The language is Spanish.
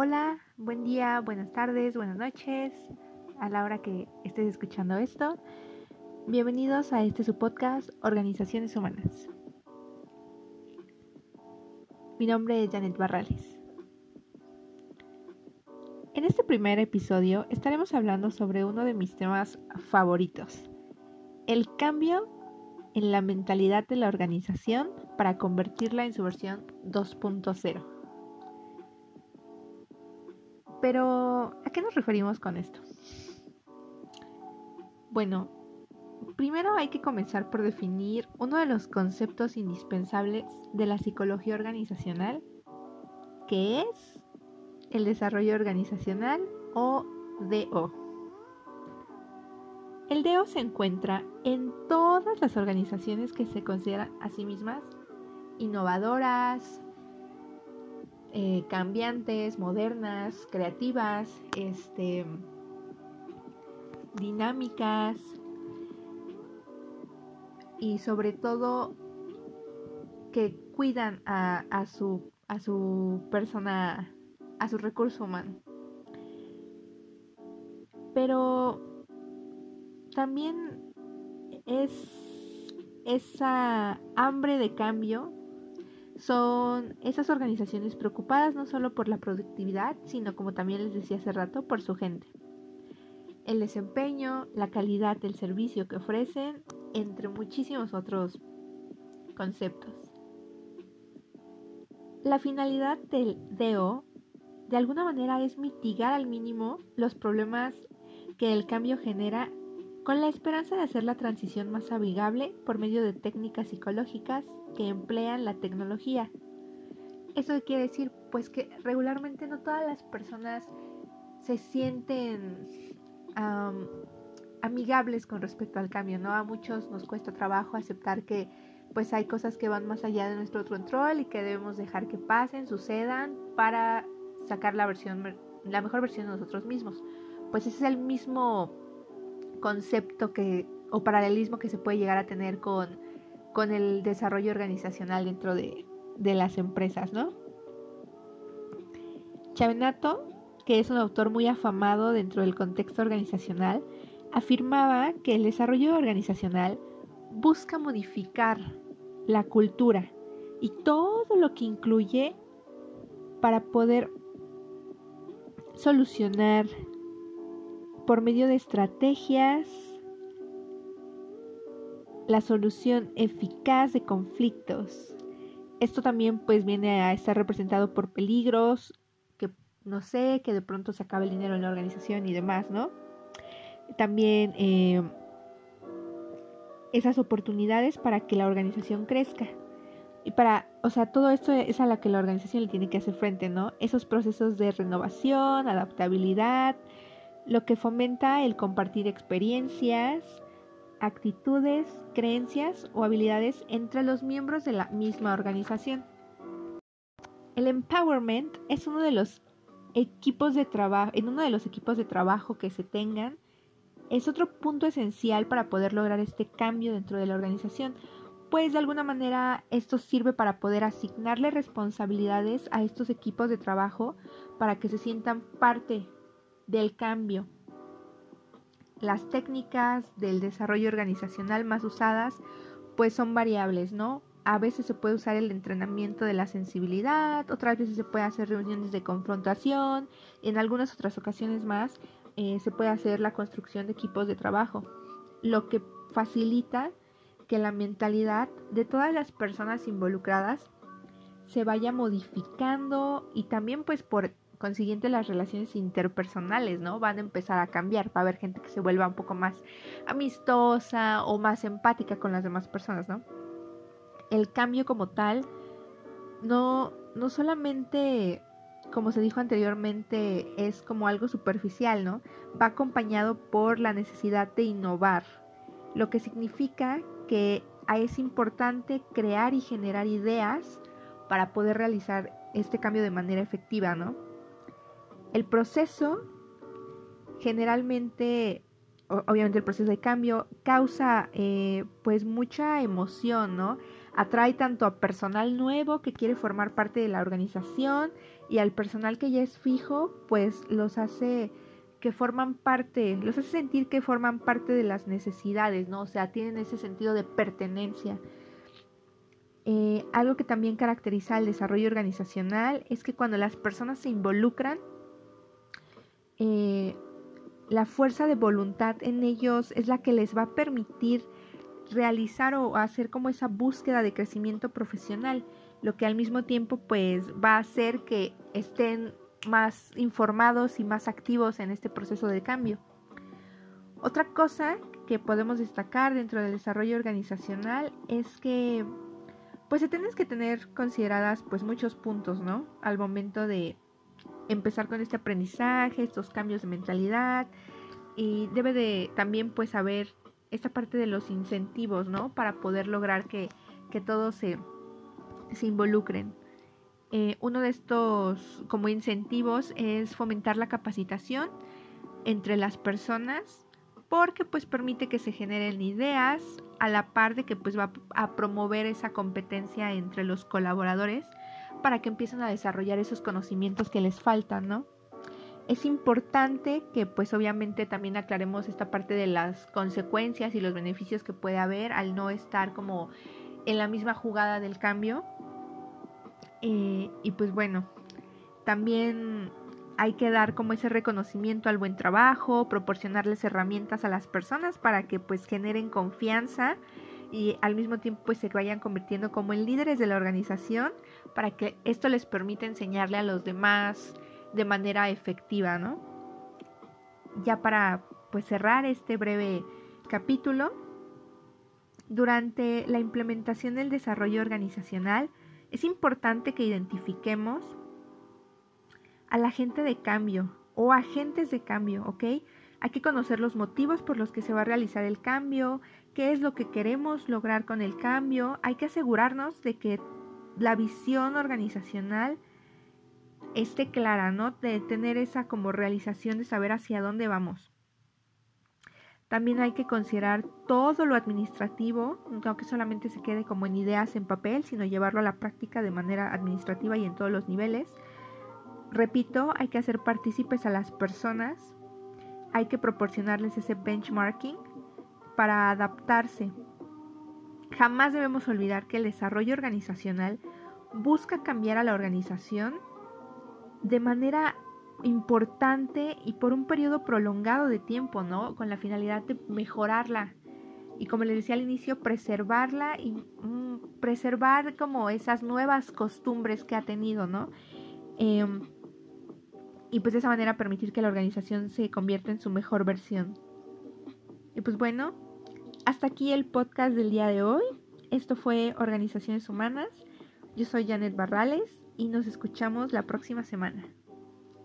Hola, buen día, buenas tardes, buenas noches, a la hora que estés escuchando esto. Bienvenidos a este su podcast Organizaciones Humanas. Mi nombre es Janet Barrales. En este primer episodio estaremos hablando sobre uno de mis temas favoritos, el cambio en la mentalidad de la organización para convertirla en su versión 2.0. Pero, ¿a qué nos referimos con esto? Bueno, primero hay que comenzar por definir uno de los conceptos indispensables de la psicología organizacional, que es el desarrollo organizacional o DO. El DO se encuentra en todas las organizaciones que se consideran a sí mismas innovadoras, eh, cambiantes, modernas, creativas, este, dinámicas y sobre todo que cuidan a, a, su, a su persona, a su recurso humano. Pero también es esa hambre de cambio son esas organizaciones preocupadas no solo por la productividad, sino como también les decía hace rato, por su gente. El desempeño, la calidad del servicio que ofrecen, entre muchísimos otros conceptos. La finalidad del DO de alguna manera es mitigar al mínimo los problemas que el cambio genera con la esperanza de hacer la transición más amigable por medio de técnicas psicológicas que emplean la tecnología. ¿Eso quiere decir? Pues que regularmente no todas las personas se sienten amigables con respecto al cambio, ¿no? A muchos nos cuesta trabajo aceptar que pues hay cosas que van más allá de nuestro control y que debemos dejar que pasen, sucedan para sacar la versión la mejor versión de nosotros mismos. Pues ese es el mismo concepto que, o paralelismo que se puede llegar a tener con, con el desarrollo organizacional dentro de, de las empresas, ¿no? Chavenato, que es un autor muy afamado dentro del contexto organizacional, afirmaba que el desarrollo organizacional busca modificar la cultura y todo lo que incluye para poder solucionar por medio de estrategias, la solución eficaz de conflictos. Esto también pues viene a estar representado por peligros, que no sé, que de pronto se acabe el dinero en la organización y demás, ¿no? También eh, esas oportunidades para que la organización crezca. Y para, o sea, todo esto es a la que la organización le tiene que hacer frente, ¿no? Esos procesos de renovación, adaptabilidad, lo que fomenta el compartir experiencias, actitudes, creencias o habilidades entre los miembros de la misma organización. El empowerment es uno de los equipos de trabajo, en uno de los equipos de trabajo que se tengan, es otro punto esencial para poder lograr este cambio dentro de la organización, pues de alguna manera esto sirve para poder asignarle responsabilidades a estos equipos de trabajo para que se sientan parte del cambio. Las técnicas del desarrollo organizacional más usadas pues son variables, ¿no? A veces se puede usar el entrenamiento de la sensibilidad, otras veces se puede hacer reuniones de confrontación, en algunas otras ocasiones más eh, se puede hacer la construcción de equipos de trabajo, lo que facilita que la mentalidad de todas las personas involucradas se vaya modificando y también pues por consiguiente las relaciones interpersonales, ¿no? Van a empezar a cambiar, va a haber gente que se vuelva un poco más amistosa o más empática con las demás personas, ¿no? El cambio como tal no, no solamente, como se dijo anteriormente, es como algo superficial, ¿no? Va acompañado por la necesidad de innovar, lo que significa que es importante crear y generar ideas para poder realizar este cambio de manera efectiva, ¿no? El proceso generalmente, obviamente el proceso de cambio causa eh, pues mucha emoción, ¿no? Atrae tanto a personal nuevo que quiere formar parte de la organización y al personal que ya es fijo, pues los hace que forman parte, los hace sentir que forman parte de las necesidades, ¿no? O sea, tienen ese sentido de pertenencia. Eh, algo que también caracteriza al desarrollo organizacional es que cuando las personas se involucran, eh, la fuerza de voluntad en ellos es la que les va a permitir realizar o hacer como esa búsqueda de crecimiento profesional, lo que al mismo tiempo pues va a hacer que estén más informados y más activos en este proceso de cambio. Otra cosa que podemos destacar dentro del desarrollo organizacional es que pues se tienes que tener consideradas pues muchos puntos, ¿no? Al momento de empezar con este aprendizaje, estos cambios de mentalidad y debe de también pues haber esta parte de los incentivos, ¿no? Para poder lograr que, todos se, se involucren. Eh, uno de estos como incentivos es fomentar la capacitación entre las personas porque pues permite que se generen ideas a la par de que pues va a promover esa competencia entre los colaboradores para que empiecen a desarrollar esos conocimientos que les faltan, ¿no? Es importante que pues obviamente también aclaremos esta parte de las consecuencias y los beneficios que puede haber al no estar como en la misma jugada del cambio. Eh, y pues bueno, también hay que dar como ese reconocimiento al buen trabajo, proporcionarles herramientas a las personas para que pues generen confianza y al mismo tiempo pues se vayan convirtiendo como en líderes de la organización para que esto les permita enseñarle a los demás de manera efectiva, ¿no? Ya para pues cerrar este breve capítulo, durante la implementación del desarrollo organizacional es importante que identifiquemos al agente de cambio o agentes de cambio, ¿ok? Hay que conocer los motivos por los que se va a realizar el cambio, qué es lo que queremos lograr con el cambio. Hay que asegurarnos de que la visión organizacional esté clara, ¿no? De tener esa como realización de saber hacia dónde vamos. También hay que considerar todo lo administrativo, aunque solamente se quede como en ideas en papel, sino llevarlo a la práctica de manera administrativa y en todos los niveles. Repito, hay que hacer partícipes a las personas hay que proporcionarles ese benchmarking para adaptarse. Jamás debemos olvidar que el desarrollo organizacional busca cambiar a la organización de manera importante y por un periodo prolongado de tiempo, ¿no? Con la finalidad de mejorarla. Y como les decía al inicio, preservarla y mm, preservar como esas nuevas costumbres que ha tenido, ¿no? Em, y pues de esa manera permitir que la organización se convierta en su mejor versión. Y pues bueno, hasta aquí el podcast del día de hoy. Esto fue Organizaciones Humanas. Yo soy Janet Barrales y nos escuchamos la próxima semana.